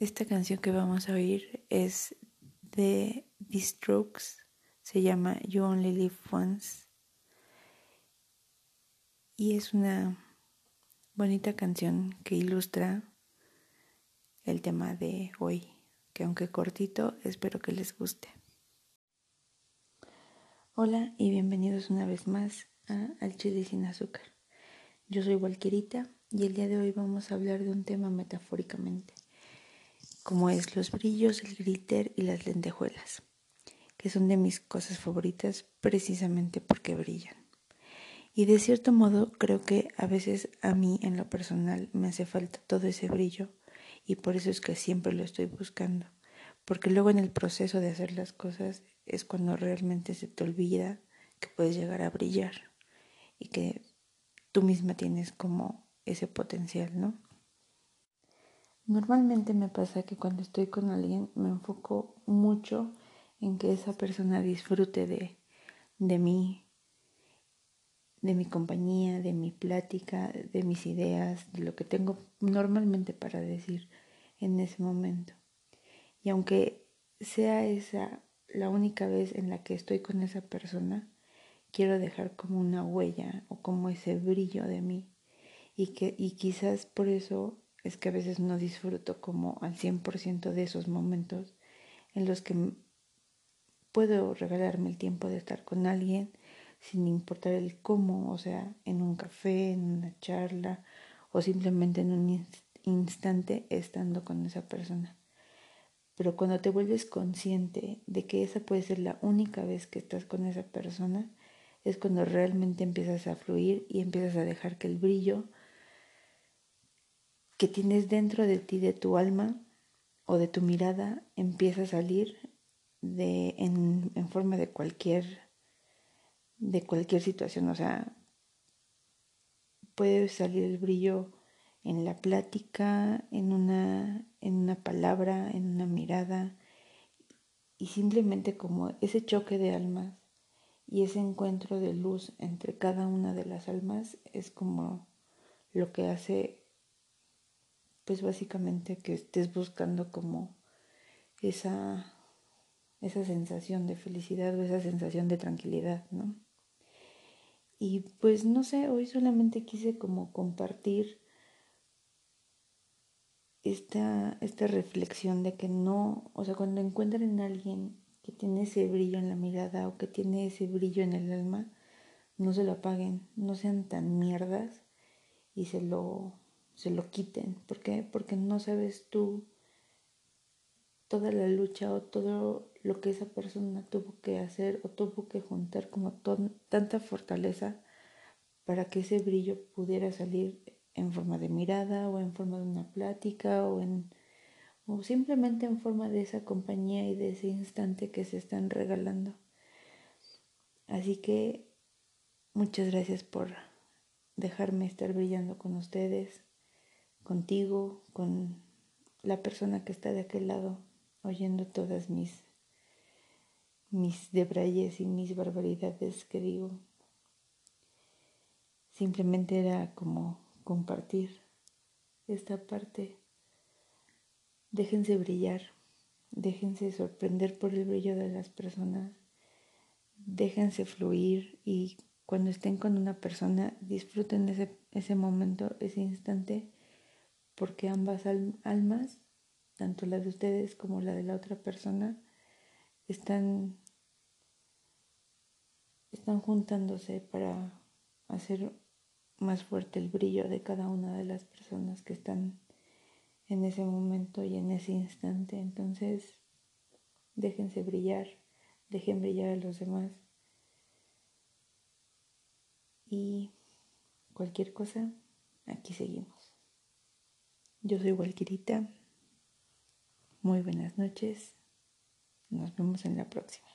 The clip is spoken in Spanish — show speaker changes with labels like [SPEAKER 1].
[SPEAKER 1] Esta canción que vamos a oír es de The Strokes, se llama You Only Live Once y es una bonita canción que ilustra el tema de hoy, que aunque cortito, espero que les guste. Hola y bienvenidos una vez más a Al Chile sin Azúcar. Yo soy Walquerita y el día de hoy vamos a hablar de un tema metafóricamente como es los brillos, el glitter y las lentejuelas, que son de mis cosas favoritas precisamente porque brillan. Y de cierto modo creo que a veces a mí en lo personal me hace falta todo ese brillo y por eso es que siempre lo estoy buscando, porque luego en el proceso de hacer las cosas es cuando realmente se te olvida que puedes llegar a brillar y que tú misma tienes como ese potencial, ¿no? Normalmente me pasa que cuando estoy con alguien me enfoco mucho en que esa persona disfrute de, de mí, de mi compañía, de mi plática, de mis ideas, de lo que tengo normalmente para decir en ese momento. Y aunque sea esa la única vez en la que estoy con esa persona, quiero dejar como una huella o como ese brillo de mí. Y, que, y quizás por eso es que a veces no disfruto como al 100% de esos momentos en los que puedo regalarme el tiempo de estar con alguien sin importar el cómo, o sea, en un café, en una charla o simplemente en un instante estando con esa persona. Pero cuando te vuelves consciente de que esa puede ser la única vez que estás con esa persona, es cuando realmente empiezas a fluir y empiezas a dejar que el brillo que tienes dentro de ti, de tu alma o de tu mirada, empieza a salir de, en, en forma de cualquier, de cualquier situación. O sea, puede salir el brillo en la plática, en una, en una palabra, en una mirada, y simplemente como ese choque de almas y ese encuentro de luz entre cada una de las almas es como lo que hace pues básicamente que estés buscando como esa, esa sensación de felicidad o esa sensación de tranquilidad, ¿no? Y pues no sé, hoy solamente quise como compartir esta, esta reflexión de que no, o sea, cuando encuentren a alguien que tiene ese brillo en la mirada o que tiene ese brillo en el alma, no se lo apaguen, no sean tan mierdas y se lo se lo quiten. ¿Por qué? Porque no sabes tú toda la lucha o todo lo que esa persona tuvo que hacer o tuvo que juntar como tanta fortaleza para que ese brillo pudiera salir en forma de mirada o en forma de una plática o en o simplemente en forma de esa compañía y de ese instante que se están regalando. Así que muchas gracias por dejarme estar brillando con ustedes contigo, con la persona que está de aquel lado, oyendo todas mis, mis debrayes y mis barbaridades que digo. Simplemente era como compartir esta parte. Déjense brillar, déjense sorprender por el brillo de las personas, déjense fluir y cuando estén con una persona disfruten ese, ese momento, ese instante porque ambas almas, tanto la de ustedes como la de la otra persona, están, están juntándose para hacer más fuerte el brillo de cada una de las personas que están en ese momento y en ese instante. Entonces, déjense brillar, dejen brillar a los demás. Y cualquier cosa, aquí seguimos. Yo soy Walquirita. Muy buenas noches. Nos vemos en la próxima.